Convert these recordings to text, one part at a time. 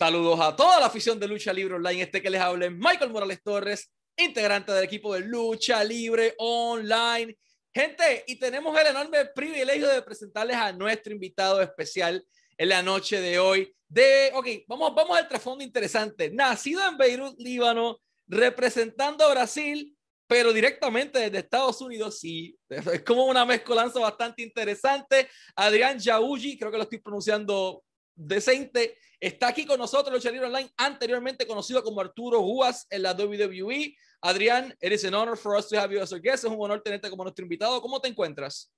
Saludos a toda la afición de Lucha Libre Online. Este que les hable Michael Morales Torres, integrante del equipo de Lucha Libre Online. Gente, y tenemos el enorme privilegio de presentarles a nuestro invitado especial en la noche de hoy. De, ok, vamos, vamos al trasfondo interesante. Nacido en Beirut, Líbano, representando a Brasil, pero directamente desde Estados Unidos, sí. Es como una mezcolanza bastante interesante. Adrián Yaouji, creo que lo estoy pronunciando decente. Está aquí con nosotros, Lucha Online, anteriormente conocido como Arturo Guas en la WWE. Adrián, it is an honor for us to have you as our guest. Es un honor tenerte como nuestro invitado. ¿Cómo te encuentras?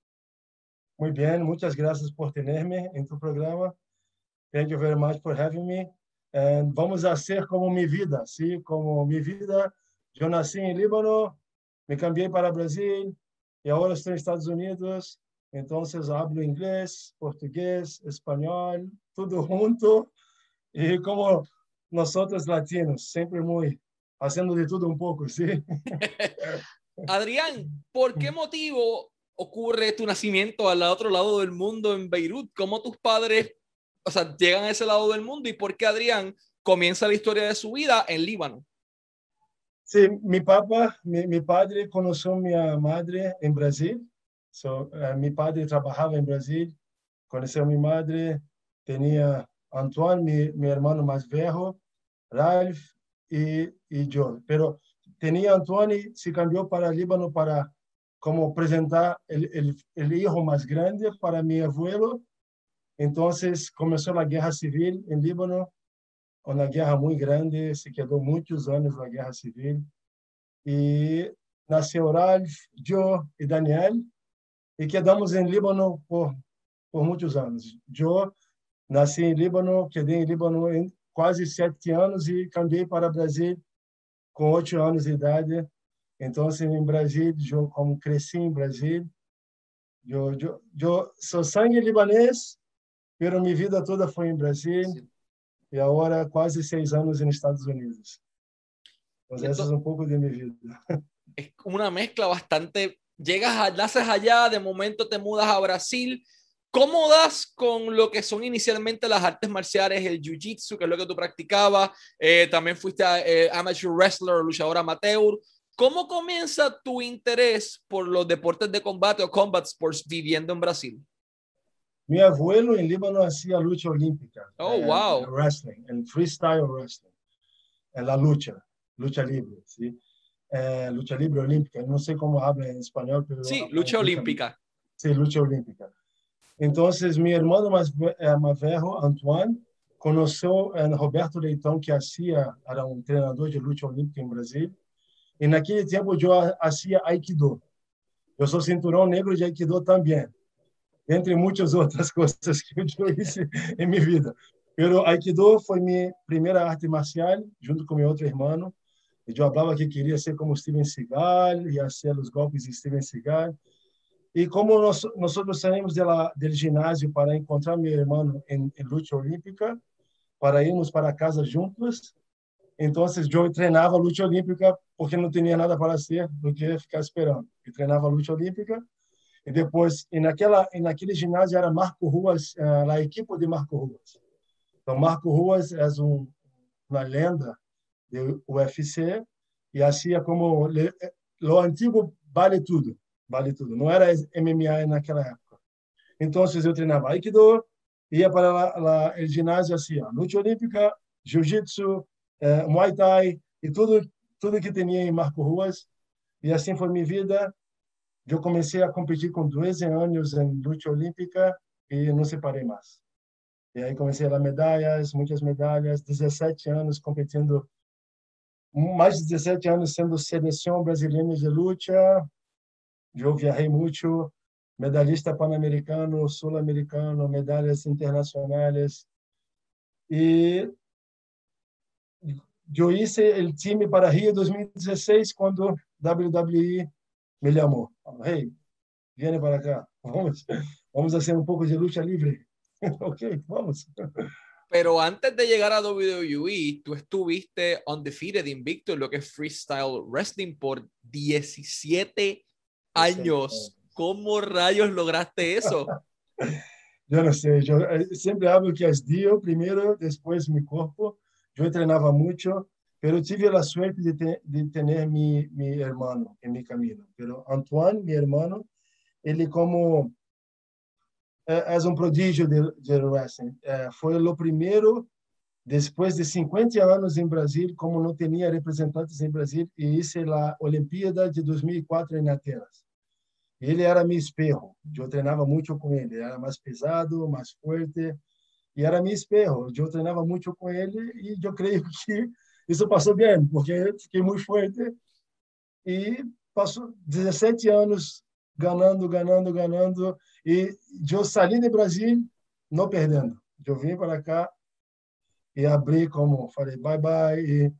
Muy bien, muchas gracias por tenerme en tu programa. Thank you very much for having me. And vamos a hacer como mi vida, ¿sí? Como mi vida. Yo nací en Líbano, me cambié para Brasil y ahora estoy en Estados Unidos. Entonces hablo inglés, portugués, español, todo junto. Y como nosotros latinos, siempre muy haciendo de todo un poco, ¿sí? Adrián, ¿por qué motivo ocurre tu nacimiento al otro lado del mundo en Beirut? ¿Cómo tus padres, o sea, llegan a ese lado del mundo y por qué Adrián comienza la historia de su vida en Líbano? Sí, mi papá, mi, mi padre conoció a mi madre en Brasil So, uh, mi padre trabajaba en Brasil, conheceu minha madre, tinha Antoine, mi, mi hermano mais velho, Ralph e, e eu. Pero tinha Antoine, se cambiou para Líbano para como apresentar o hijo mais grande para meu abuelo. Então, começou a guerra civil em Líbano, uma guerra muito grande, se quedou muitos anos na guerra civil. E nasceu Ralph, Joe e Daniel, e quedamos em Líbano por, por muitos anos. Eu nasci em Líbano, quedei em Líbano em quase sete anos e cambiei para o Brasil com oito anos de idade. Então, assim, em Brasil, eu como cresci em Brasil, eu, eu, eu sou sangue libanês, mas minha vida toda foi em Brasil Sim. e agora quase seis anos nos Estados Unidos. Então, essa é um pouco de minha vida. É uma mescla bastante llegas, naces allá, de momento te mudas a Brasil. ¿Cómo das con lo que son inicialmente las artes marciales, el jiu-jitsu, que es lo que tú practicabas? Eh, también fuiste eh, amateur wrestler luchador amateur. ¿Cómo comienza tu interés por los deportes de combate o combat sports viviendo en Brasil? Mi abuelo en Líbano hacía lucha olímpica. Oh, eh, wow. Wrestling, en freestyle wrestling, en la lucha, lucha libre, ¿sí? eh, lucha libre olímpica, no sé cómo habla en español, pero... Sí, lucha olímpica. Sí, lucha olímpica. Então, minha irmã Maverro, Antoine, conheceu Roberto Leitão, que era um treinador de luta olímpica em Brasil. E naquele tempo eu fazia Aikido. Eu sou cinturão negro de Aikido também, entre muitas outras coisas que eu disse em minha vida. Mas Aikido foi minha primeira arte marcial, junto com meu outro irmão. Eu falava que queria ser como Steven Seagal, ia ser os golpes de Steven Seagal e como nós, nós saímos do ginásio para encontrar meu irmão em, em luta olímpica, para irmos para casa juntos, então eu treinava luta olímpica porque não tinha nada para fazer do que ficar esperando. Eu treinava luta olímpica e depois, e naquela, e naquele ginásio era Marco Ruas, uh, a equipe de Marco Ruas. Então, Marco Ruas é um, uma lenda do UFC e assim é como o antigo vale tudo, vale tudo. Não era MMA naquela época. Então eu treinava Aikido, ia para o ginásio assim, luta olímpica, jiu-jitsu, eh, muay thai e tudo tudo que tinha em Marco Ruas. E assim foi minha vida. Eu comecei a competir com 12 anos em luta olímpica e não separei mais. E aí comecei a dar medalhas, muitas medalhas, 17 anos competindo mais de 17 anos sendo seleção brasileira de luta. Eu viajei muito, medalhista pan-americano, sul-americano, medalhas internacionais. E eu hice o time para Rio 2016 quando WWE me chamou. Hey, viene para cá, vamos, vamos fazer um pouco de luta livre. ok, vamos. Pero antes de llegar a WWE, tú estuviste undefeated, invicto en lo que es freestyle wrestling por 17 años. ¿Cómo rayos lograste eso? yo no sé, yo eh, siempre hablo que es Dios primero, después mi cuerpo. Yo entrenaba mucho, pero tive la suerte de, te, de tener mi, mi hermano en mi camino. Pero Antoine, mi hermano, ele como é, é um prodígio de, de wrestling. É, foi o primeiro, depois de 50 anos em Brasil, como não tinha representantes em Brasil, e isso é a Olimpíada de 2004 em Atenas. Ele era meu espelho. Eu treinava muito com ele. Era mais pesado, mais forte, e era meu espelho. Eu treinava muito com ele e eu creio que isso passou bem, porque fiquei muito forte e passou 17 anos ganhando, ganhando, ganhando e eu saí de Brasil não perdendo. Eu vim para cá e abri como falei bye bye e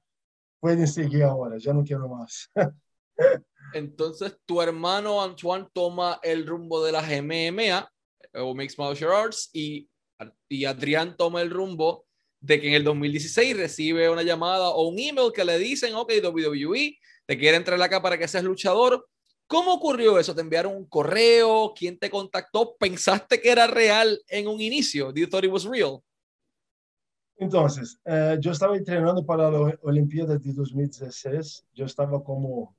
podem seguir agora, já não quero mais. Entonces, tu hermano Antoine toma el rumbo de las MMA o Mixed Martial Arts y, y Adrián toma el rumbo de que en el 2016 recibe una llamada o un email que le dicen, ok, WWE, te quiere entrar acá para que seas luchador. ¿Cómo ocurrió eso? ¿Te enviaron un correo? ¿Quién te contactó? ¿Pensaste que era real en un inicio? ¿Did you thought it was real? Entonces, eh, yo estaba entrenando para la Olimpiada de 2016. Yo estaba como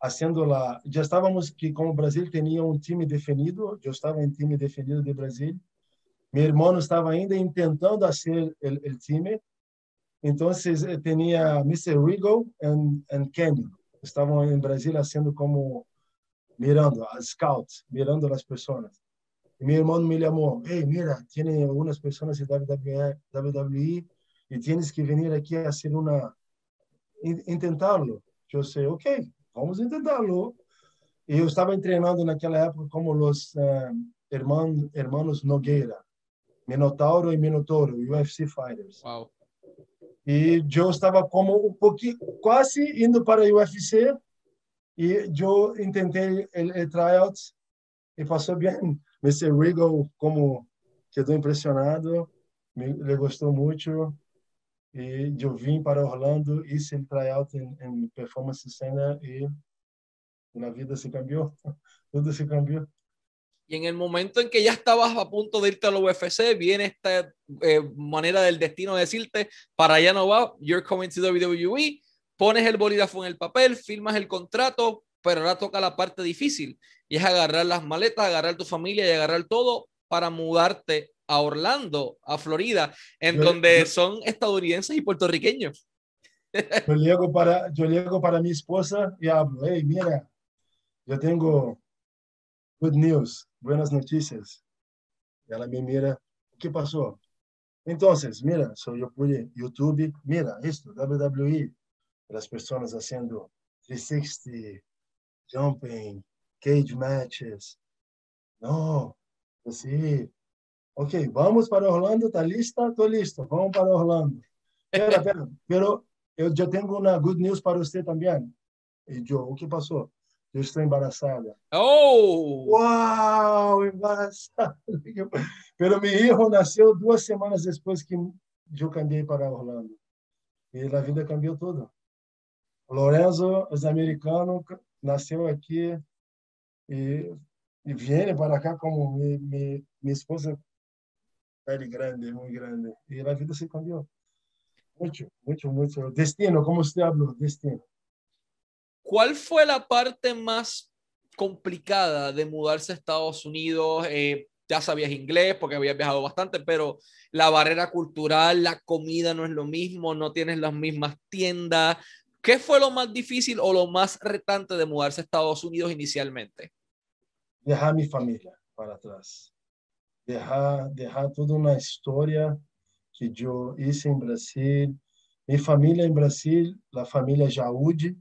haciendo la... Ya estábamos que como Brasil tenía un time definido. Yo estaba en time definido de Brasil. Meu irmão estava ainda tentando fazer o time. Então, eh, tinha Mr. Regal e Kenny. Estavam em Brasília fazendo como mirando, a scout, mirando as pessoas. E meu irmão me chamou, hey, mira, tem algumas pessoas de WWE, e tienes que vir aqui a fazer uma, intentarlo. Eu sei, ok, vamos intentarlo. E eu estava treinando naquela época como os uh, irmãos, irmãos Nogueira. Minotauro e Minotauro, UFC Fighters. Wow. E eu estava como um pouquinho, quase indo para o UFC, e eu tentei o tryout e passou bem. Mr. Regal, como quedou impressionado, me, ele gostou muito, e eu vim para Orlando, hice o tryout em, em Performance Center e na vida se cambiou, tudo se cambiou. y en el momento en que ya estabas a punto de irte a la UFC, viene esta eh, manera del destino de decirte, para allá no va, you're coming to WWE, pones el bolígrafo en el papel, firmas el contrato, pero ahora toca la parte difícil, y es agarrar las maletas, agarrar tu familia y agarrar todo para mudarte a Orlando, a Florida, en donde son estadounidenses y puertorriqueños. Yo llego para, yo llego para mi esposa y hablo, hey, mira, yo tengo good news buenas noticias. Ela me mira, que passou? Então, mira, so eu pude YouTube, mira, isto, WWE, as pessoas fazendo 360, jumping, cage matches. Não, assim, ok, vamos para Orlando, tá lista? Estou listo, vamos para Orlando. Espera, espera, pero eu já tenho uma good news para você também. E eu, o que passou? Eu estou embaraçada. Oh! Uau, embaraçada. Pero meu hijo nasceu duas semanas depois que eu cambiei para Orlando. E a vida cambiou toda. Lorenzo, os americano, nasceu aqui e, e vem para cá como mi, mi, esposa é grande, muito grande. E a vida se cambiou. Muito, muito, muito. Destino, como você falou, destino. ¿Cuál fue la parte más complicada de mudarse a Estados Unidos? Eh, ya sabías inglés porque habías viajado bastante, pero la barrera cultural, la comida no es lo mismo, no tienes las mismas tiendas. ¿Qué fue lo más difícil o lo más retante de mudarse a Estados Unidos inicialmente? Dejar mi familia para atrás. Dejar, dejar toda una historia que yo hice en Brasil. Mi familia en Brasil, la familia Jaúde,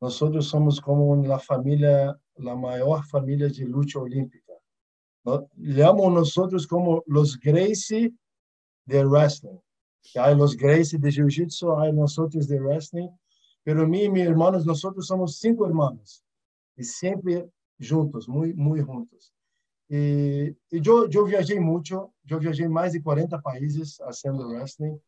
nós somos como a família, a maior família de luta olímpica. Llamamos nós como os Gracie de wrestling. Hay los Gracie de jiu-jitsu, hay nosotros de wrestling. Pero mim e meus irmãos, nós somos cinco irmãos. E sempre juntos, muito, muito juntos. E, eu, viajei muito, eu viajei mais de 40 países fazendo wrestling.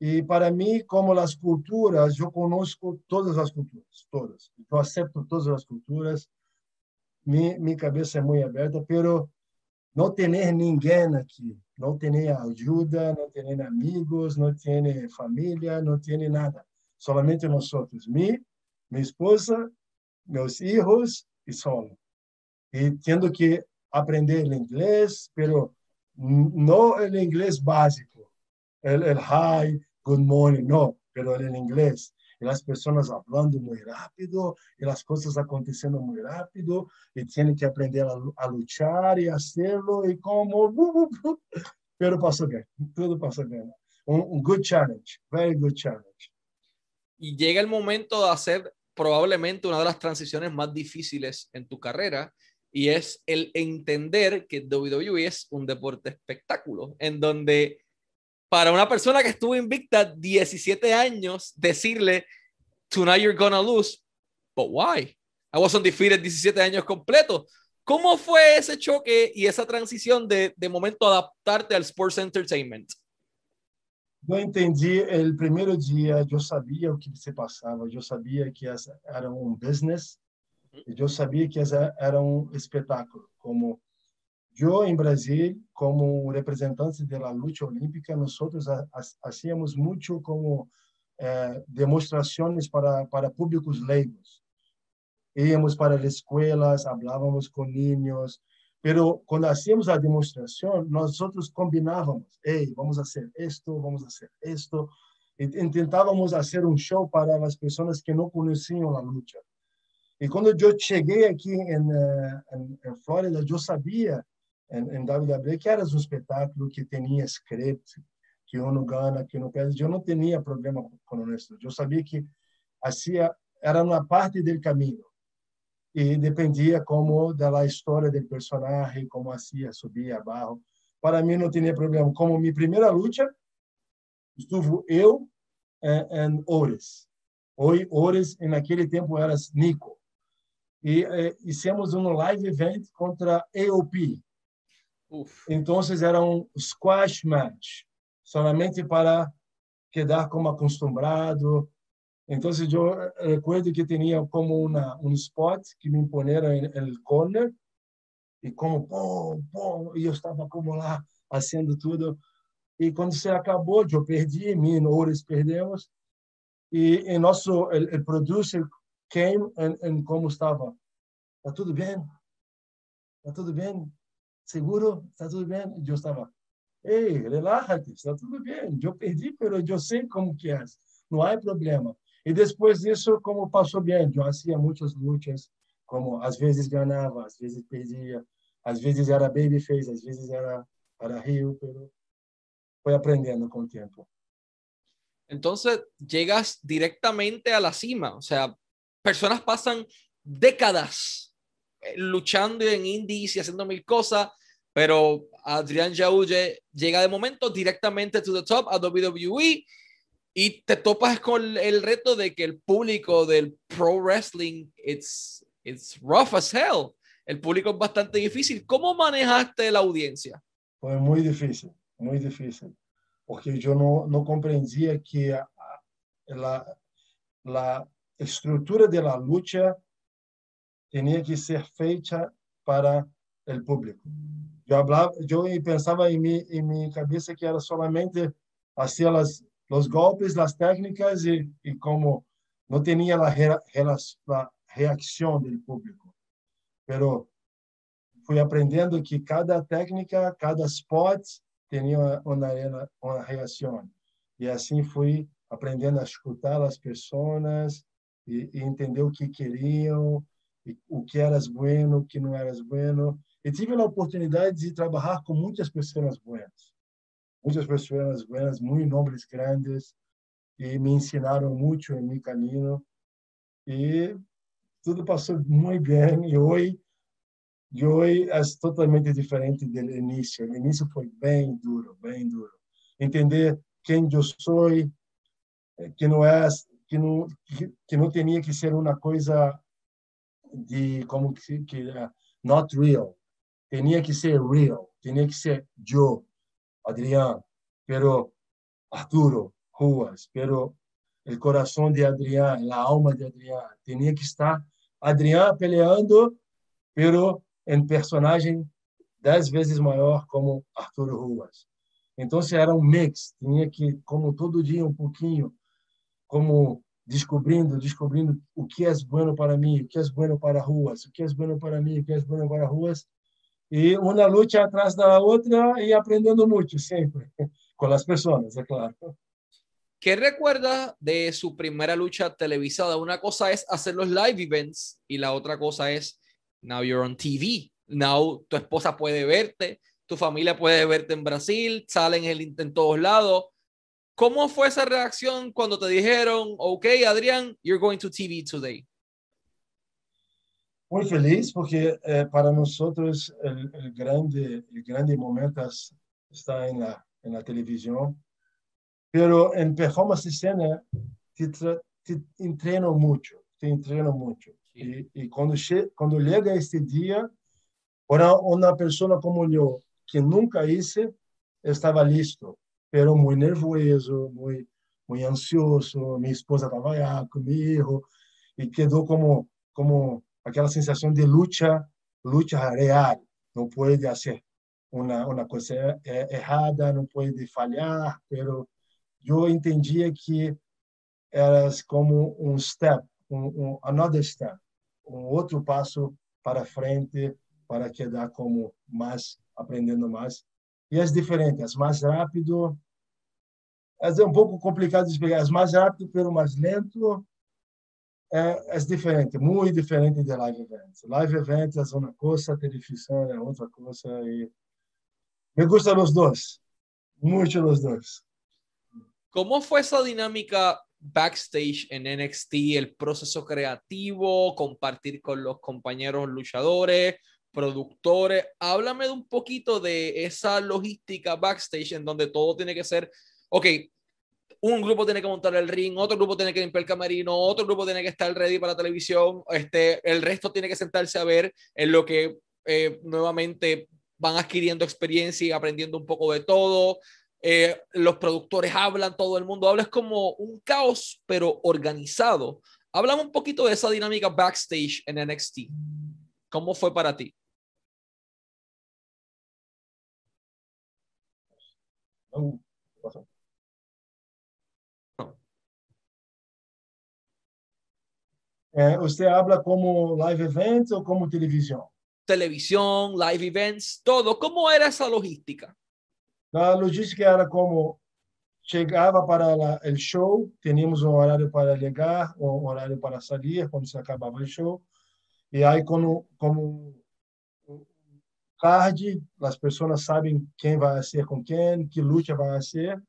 E para mim, como as culturas, eu conosco todas as culturas, todas. Eu aceito todas as culturas. Minha, minha cabeça é muito aberta, pero não ter ninguém aqui, não tem ajuda, não tem amigos, não tem família, não tem nada. Solamente nós outros, mim, minha esposa, meus filhos e só. E tendo que aprender o inglês, pero não o inglês básico, é el hi, good morning, não, pero o inglês. E as pessoas falando muito rápido, e as coisas acontecendo muito rápido, e tem que aprender a, a lutar e a serlo, e como. Pero passou bem, tudo passou bem. Um, um good challenge, very good challenge. Y llega el momento de hacer probablemente una de las transiciones más difíciles en tu carrera, y es el entender que WWE es un deporte espectáculo, en donde para una persona que estuvo invicta 17 años, decirle, tonight you're gonna lose, but why? I wasn't defeated 17 años completos. ¿Cómo fue ese choque y esa transición de, de momento adaptarte al sports entertainment? Yo entendí el primer día, yo sabía lo que se pasaba, yo sabía que era un business, eu sabia que era um espetáculo. Como eu em Brasil, como representante da luta olímpica, nós hacíamos muito como eh, demonstrações para para públicos leigos. Íamos para as escolas, falávamos com niños, pero quando hacíamos a demonstração, nós outros combinávamos, ei, vamos fazer isto, vamos fazer isto, e tentávamos fazer um show para as pessoas que não conheciam a luta. E quando eu cheguei aqui em, em, em Flórida, eu sabia em, em WWE que era um espetáculo que tinha script, que um ganha, que não perde. Eu não tinha problema com isso. Eu sabia que assim era uma parte do caminho e dependia como da história do personagem, como assim subia abaixo. Para mim não tinha problema. Como minha primeira luta, estuve eu em Ores. Hoje, Ores, naquele tempo era Nico e eh, hicimos um live event contra AOP. Uf. Então era um squash match, somente para quedar como acostumado. Então eu recuerdo que tinha como uma um spot que me imponeram no corner e como pum, pum, e eu estava como lá fazendo tudo. E quando se acabou, eu perdi, minores perdemos. E, e nosso o producer came como estava. Está tudo bem? Está tudo bem? Seguro? Está tudo bem? Eu estava, ei, relaxa-te, está tudo bem. Eu perdi, mas eu sei como que é. Não há problema. E depois disso, como passou bem, eu fazia muitas lutas, como às vezes ganhava, às vezes perdia, às vezes era babyface, às vezes era era rio, pero foi aprendendo com o tempo. Então, llegas directamente a la cima, o sea, personas pasan décadas eh, luchando en indies y haciendo mil cosas, pero Adrián Jauge llega de momento directamente to the top a WWE y te topas con el reto de que el público del pro wrestling it's it's rough as hell. El público es bastante difícil. ¿Cómo manejaste la audiencia? Fue muy difícil, muy difícil, porque yo no, no comprendía que la, la estructura de la lucha tinha que ser feita para o público. Eu hablava, eu pensava em mim em minha cabeça que era somente fazer as os golpes, as técnicas e, como não tinha a, re, a reação do público. Pero fui aprendendo que cada técnica, cada spot tinha uma, uma reação. E assim fui aprendendo a escutar as pessoas e entender o que queriam o que eras bueno, o que não eras bueno. E tive a oportunidade de trabalhar com muitas pessoas buenas, muitas pessoas buenas, muito nomes grandes, e me ensinaram muito em meu caminho. E tudo passou muito bem. E hoje, e hoje é totalmente diferente do início. O início foi bem duro, bem duro. Entender quem eu sou, que não é que não que, que não tinha que ser uma coisa de como que, que not real. Tinha que ser real, tinha que ser yo, Adrián, pero Arturo, Ruas, pero el corazón de Adrián, la alma de Adrián, tinha que estar Adrián peleando, pero em personagem dez vezes maior como Arturo Ruas. Então era um mix, tinha que como todo dia um pouquinho, como descobrindo, descobrindo o que é bueno para mim, o que é bueno para Ruas, o que é bueno para mim, o que é bueno para Ruas, e uma luta atrás da outra e aprendendo muito sempre com as pessoas, é claro. ¿Qué recuerda de su primera lucha televisada? Una cosa es hacer los live events y la otra cosa es now you're on TV. Now tu esposa puede verte, tu familia puede verte en Brasil, salen en, en todos lados. ¿Cómo fue esa reacción cuando te dijeron, ok, Adrián, you're going to TV today? muito feliz porque eh, para nós outros o grande o grande momento está em la en la pero en performance cena te, te entreno muito, te entreno muito. E, e quando che quando chega este dia, para uma pessoa como eu que nunca hice estava listo, pero muito nervoso, muito muito ansioso. Minha esposa trabalhava comigo e quedou como como aquella sensación de lucha, lucha real. No puede hacer una, una cosa errada, no puede fallar, pero eu entendia que era como um step, um, another step, um outro passo para frente para quedar como mais aprendendo mais. E é diferente, é mais rápido, é um pouco complicado de explicar, é mais rápido, pelo mais lento, é, é diferente, muito diferente de live events. Live events é uma coisa, televisão é outra coisa e me gustam os dois, muito os dois. ¿Cómo fue esa dinámica backstage en NXT, el proceso creativo, compartir con los compañeros luchadores, productores? Háblame de un poquito de esa logística backstage en donde todo tiene que ser, ok, un grupo tiene que montar el ring, otro grupo tiene que limpiar el camerino, otro grupo tiene que estar ready para la televisión, este, el resto tiene que sentarse a ver en lo que eh, nuevamente van adquiriendo experiencia y aprendiendo un poco de todo. Eh, los productores hablan, todo el mundo habla, es como un caos, pero organizado. Háblame un poquito de esa dinámica backstage en NXT. ¿Cómo fue para ti? Eh, ¿Usted habla como live events o como televisión? Televisión, live events, todo. ¿Cómo era esa logística? A logística era como chegava para o show, tínhamos um horário para ligar, um horário para sair quando se acabava o show. E aí, como, como card, as pessoas sabem quem vai ser com quem, que luta vai ser.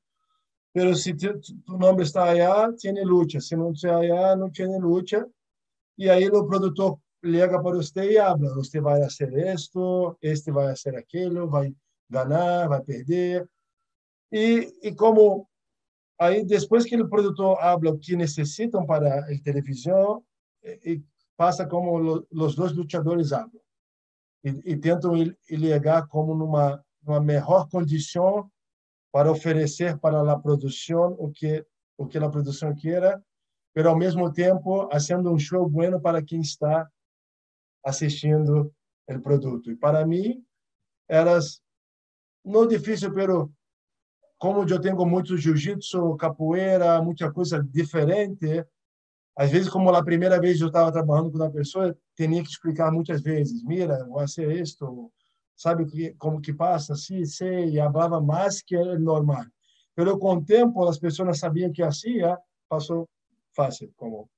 Pero se tu nome está allá, tem luta. Se não está allá, não tem luta. E aí o produtor liga para você e habla. Você vai fazer isto, este vai fazer aquilo, vai ganhar, vai perder. E, e como aí depois que o produtor habla o que necessitam para a televisão, e, passa como lo, os dois lutadores hablam. E, e tentam ligar como numa, numa melhor condição para oferecer para a produção o que o que a produção queira, mas ao mesmo tempo fazendo um show bueno para quem está assistindo o produto. E para mim, eras não difícil, pero como eu tenho muito jiu-jitsu, capoeira, muita coisa diferente, às vezes, como a primeira vez eu estava trabalhando com uma pessoa, tinha que explicar muitas vezes, mira, vai ser isto, sabe como que passa, sim, sei, e falava mais que é normal. Mas com o tempo, as pessoas sabiam que assim, passou fácil, como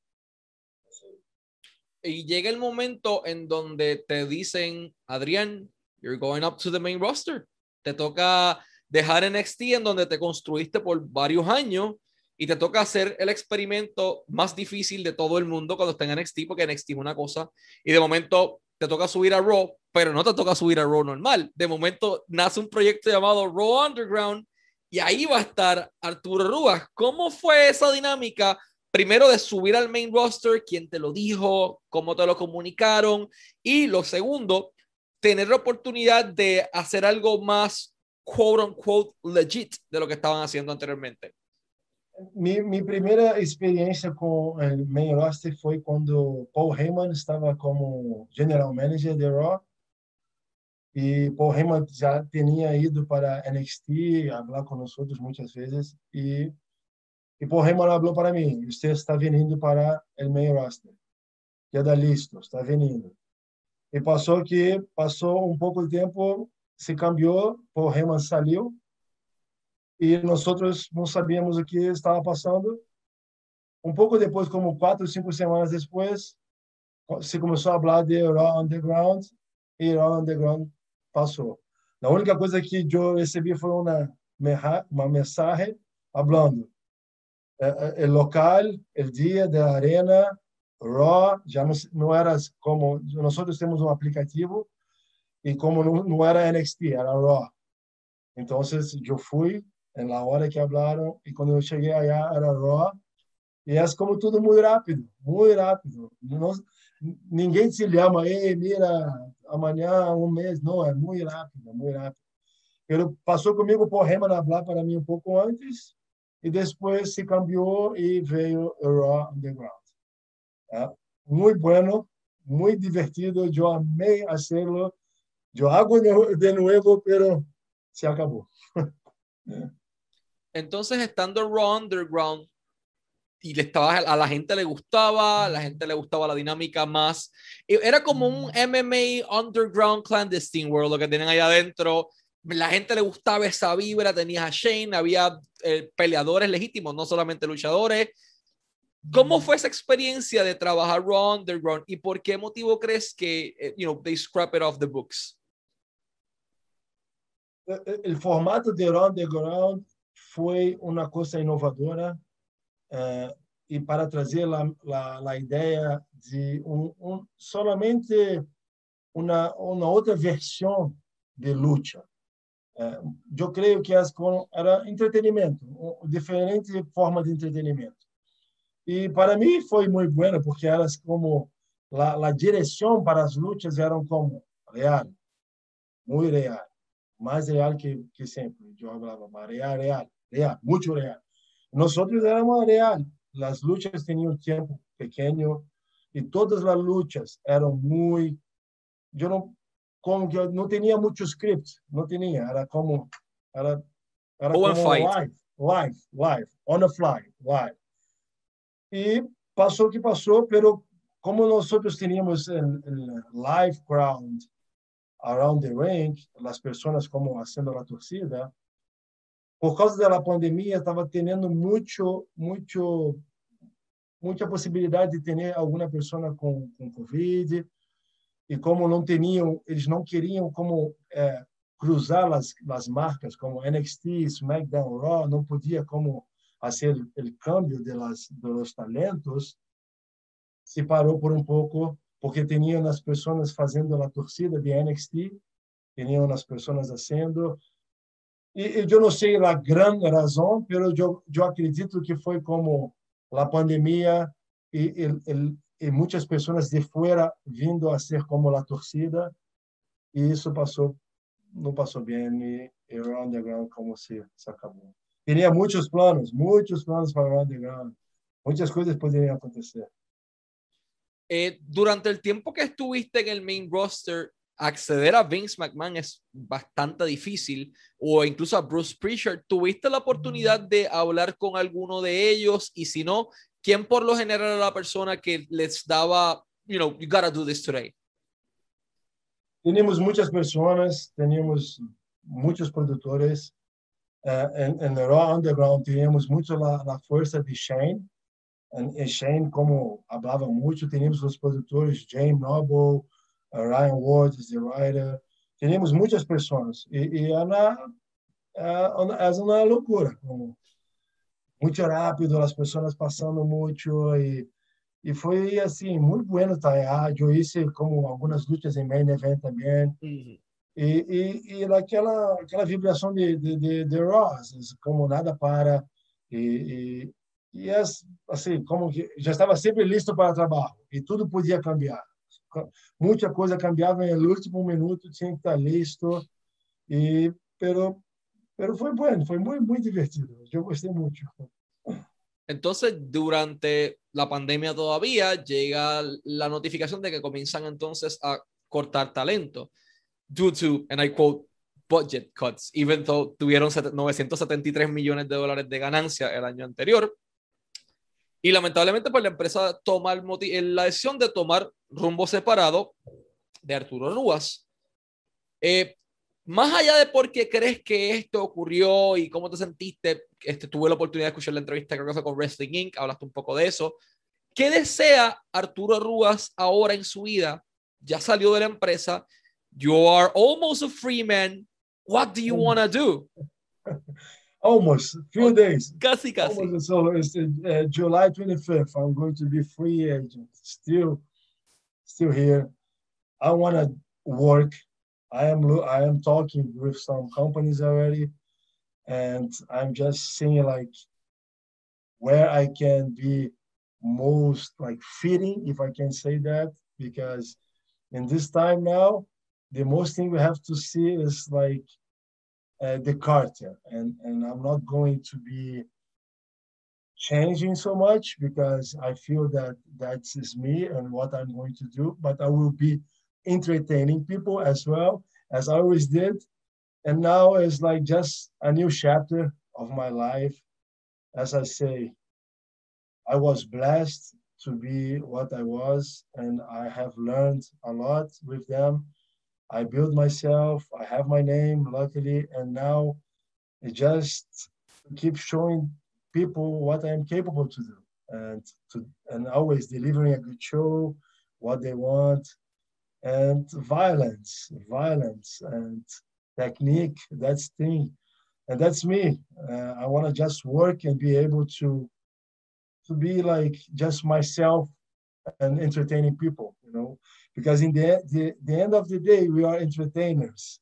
y llega el momento en donde te dicen, Adrián, you're going up to the main roster. te toca dejar NXT en donde te construiste por varios años y te toca hacer el experimento más difícil de todo el mundo cuando estás en NXT, porque NXT es una cosa, y de momento te toca subir a Raw, pero no te toca subir a Raw normal. De momento nace un proyecto llamado Raw Underground y ahí va a estar Arturo Rúas. ¿Cómo fue esa dinámica? Primero de subir al main roster, quién te lo dijo, cómo te lo comunicaron. Y lo segundo, tener la oportunidad de hacer algo más quote unquote legit de lo que estaban haciendo anteriormente? Mi, mi primera experiencia con el main roster fue cuando Paul Heyman estaba como general manager de Raw. Y Paul Heyman ya tenía ido para NXT, hablar con nosotros muchas veces. Y, E por Heyman habló para mim: Você está vindo para o main roster. Queda listo, está vindo. E passou que, passou um pouco de tempo, se cambiou, por Heyman saiu, e nós outros não sabíamos o que estava passando. Um pouco depois, como quatro, cinco semanas depois, se começou a falar de Raw Underground e Raw Underground passou. A única coisa que eu recebi foi uma, uma mensagem falando o local, o dia da arena, Raw, já não, não era como nós temos um aplicativo e como não, não era NXT, era Raw. Então eu fui na hora que falaram e quando eu cheguei allá era Raw e é como tudo muito rápido, muito rápido. Não, ninguém se chama, ei, mira, amanhã, um mês. Não, é muito rápido, muito rápido. Ele passou comigo por Rema hablar para mim um pouco antes e depois se cambiou e veio Raw Underground. É, bueno, muito divertido. Eu amei hacerlo. Eu hago de novo, pero se acabou. Entonces, estando Raw Underground, y le estaba, a la gente le gustaba, a la gente le gustaba la dinámica más. Era como un MMA underground clandestine world, lo que tienen ahí adentro. La gente le gustaba esa vibra, tenías a Shane, había eh, peleadores legítimos, no solamente luchadores. ¿Cómo fue esa experiencia de trabajar Raw Underground y por qué motivo crees que, eh, you know, they scrap it off the books? El formato de Raw Underground fue una cosa innovadora eh, e para trazer a, a, ideia de um, um, solamente uma, uma outra versão de luta. Eh, eu creio que as era entretenimento, diferente forma de entretenimento. E para mim foi muito bueno porque elas como a, direção para as lutas eram como real, muito real, mais real que, que sempre. Eu falava, real, real, real, muito real. Nosotros éramos real. Las luchas tenían un tiempo pequeño y todas las luchas eran muy... Yo no, como que no tenía mucho script, no tenía, era como... Era, era como live, live, live, on the fly, live. Y pasó que pasó, pero como nosotros teníamos el, el live crowd around the ring, las personas como haciendo la torcida, por causa da pandemia, estava tendo muito, muito, muita possibilidade de ter alguma pessoa com, com Covid. E como não tinham, eles não queriam como é, cruzar as, as marcas como NXT, SmackDown, Raw, não podia como fazer o câmbio de las, de los talentos. Se parou por um pouco porque tinham as pessoas fazendo a torcida de NXT, tinham as pessoas fazendo e eu não sei a grande razão, mas eu, eu acredito que foi como a pandemia e, e, muitas pessoas de fora vindo a ser como a torcida e isso passou não passou bem e, e o underground como se, se acabou. Tinha muitos planos, muitos planos para o underground, muitas coisas poderiam acontecer. Eh, durante el tiempo que estuviste en el main roster, acceder a Vince McMahon es bastante difícil, o incluso a Bruce Prichard. ¿Tuviste la oportunidad de hablar con alguno de ellos? Y si no, ¿quién por lo general era la persona que les daba, you know, you gotta do this today? Teníamos muchas personas, teníamos muchos productores. Uh, en, en el Raw Underground teníamos mucho la, la fuerza de Shane. En, Shane, como hablaba mucho, teníamos los productores James Noble, Ryan Ward the writer. Teníamos muitas pessoas e, e é, uma, é, uma loucura, como muito rápido, as pessoas passando muito e e foi assim muito bueno estar. Eu hice como algumas lutas em main event também. Uhum. E, e, e aquela aquela vibração de de, de, de como nada para e, e, e assim como que já estava sempre listo para o trabalho e tudo podia cambiar muita coisa cambiava no último minuto, tinha que estar listo. E, pero, pero foi bueno, foi muito, muito divertido. Eu gostei muito. Entonces, durante la pandemia todavía llega la notificación de que comienzan entonces a cortar talento. due to, and I quote, budget cuts, even though tuvieron 973 millones de dólares de ganancia el año anterior. Y lamentablemente, pues la empresa toma el la decisión de tomar rumbo separado de Arturo Rúas. Eh, más allá de por qué crees que esto ocurrió y cómo te sentiste, este, tuve la oportunidad de escuchar la entrevista creo que fue con Wrestling Inc., hablaste un poco de eso. ¿Qué desea Arturo Rúas ahora en su vida? Ya salió de la empresa. You are almost a free man. What do you want to do? Almost, few days. Casi, casi. Almost, so it's uh, July 25th. I'm going to be free agent. Still, still here. I want to work I am I am talking with some companies already, and I'm just seeing like where I can be most like fitting, if I can say that, because in this time now, the most thing we have to see is like uh, the cartel, and and I'm not going to be changing so much because I feel that that is me and what I'm going to do, but I will be entertaining people as well as I always did. And now it's like just a new chapter of my life. As I say, I was blessed to be what I was, and I have learned a lot with them. I built myself, I have my name, luckily, and now it just keep showing people what I am capable to do and to and always delivering a good show, what they want, and violence, violence and technique. That's thing, and that's me. Uh, I want to just work and be able to to be like just myself and entertaining people. You know, because in the the, the end of the day, we are entertainers.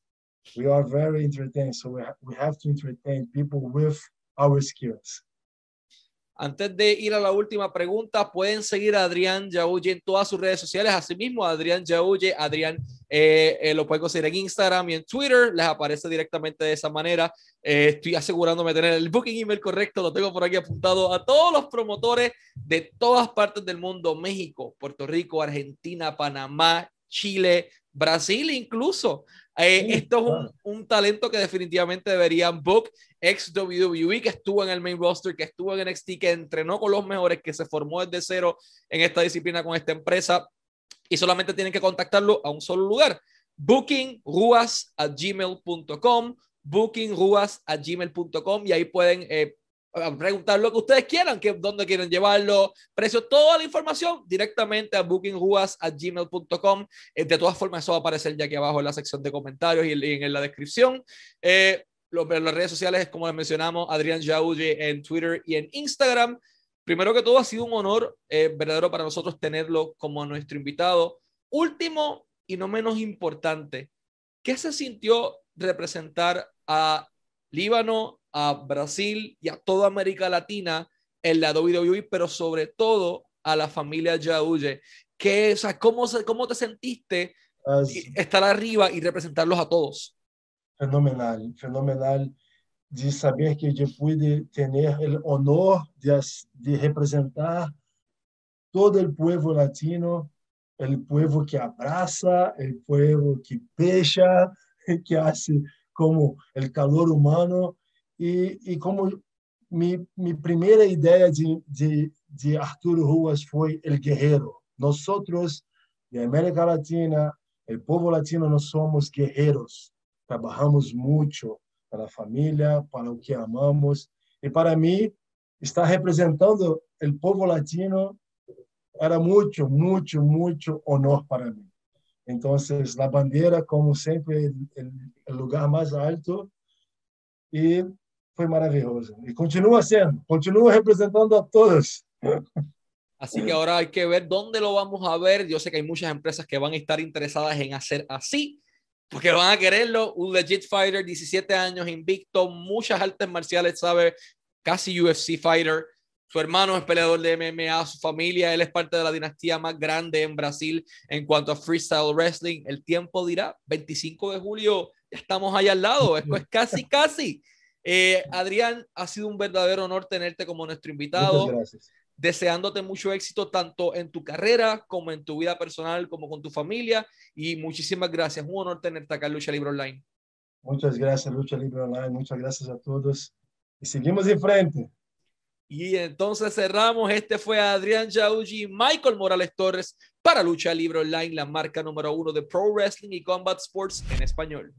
We are very entertaining, so we, ha- we have to entertain people with our skills. Antes de ir a la última pregunta, pueden seguir a Adrián Yauye en todas sus redes sociales. Asimismo, Adrián Yauye, Adrián eh, eh, lo pueden conseguir en Instagram y en Twitter. Les aparece directamente de esa manera. Eh, estoy asegurándome de tener el booking email correcto. Lo tengo por aquí apuntado a todos los promotores de todas partes del mundo: México, Puerto Rico, Argentina, Panamá, Chile, Brasil, incluso. Esto es un, un, talento que definitivamente deberían book ex WWE que estuvo en el main roster, que estuvo en NXT, que entrenó con los mejores, que se formó desde cero en esta disciplina con esta empresa y solamente tienen que contactarlo a un solo lugar. bookingruas a gmail.com, bookingruas a gmail.com y ahí pueden eh, preguntar lo que ustedes quieran, que dónde quieren llevarlo, precio, toda la información directamente a bookingruas@gmail.com. Eh, de todas formas, eso va a aparecer ya aquí abajo en la sección de comentarios y en, la descripción. Eh, las redes sociales, como les mencionamos, Adrián Jauge en Twitter y en Instagram. Primero que todo, ha sido un honor eh, verdadero para nosotros tenerlo como nuestro invitado. Último y no menos importante, ¿qué se sintió representar a Líbano, a Brasil y a toda América Latina en la WWE, pero sobre todo a la familia Jauge? ¿Qué, o sea, ¿cómo, ¿Cómo te sentiste estar arriba y representarlos a todos? fenomenal, fenomenal de saber que eu pude ter o honor de, de representar todo o povo latino, o povo que abraça, o povo que pecha, que hace como o calor humano e, e como minha, primeira ideia de, de, de Arturo Ruas foi o guerreiro. Nós, de América Latina, o povo latino, nós somos guerreiros Trabajamos muito para a família, para o que amamos. E para mim, estar representando o povo latino era muito, muito, muito honor para mim. Então, a bandeira, como sempre, o lugar mais alto. E foi maravilhoso. E continua sendo, continua representando a todos. Así que ahora hay que ver dónde lo vamos a ver. Yo sé que hay muchas empresas que van a estar interesadas en hacer así porque van a quererlo. Un legit fighter, 17 años, invicto, muchas artes marciales, sabe, casi UFC fighter. Su hermano es peleador de MMA, su familia, él es parte de la dinastía más grande en Brasil en cuanto a freestyle wrestling. El tiempo dirá, 25 de julio, ya estamos ahí al lado, esto es casi, casi. Eh, Adrián, ha sido un verdadero honor tenerte como nuestro invitado. Muchas gracias. Deseándote mucho éxito tanto en tu carrera como en tu vida personal, como con tu familia. Y muchísimas gracias. Un honor tenerte acá en Lucha Libre Online. Muchas gracias, Lucha Libre Online. Muchas gracias a todos. Y seguimos de frente. Y entonces cerramos. Este fue Adrián Jauji y Michael Morales Torres para Lucha Libre Online, la marca número uno de Pro Wrestling y Combat Sports en español.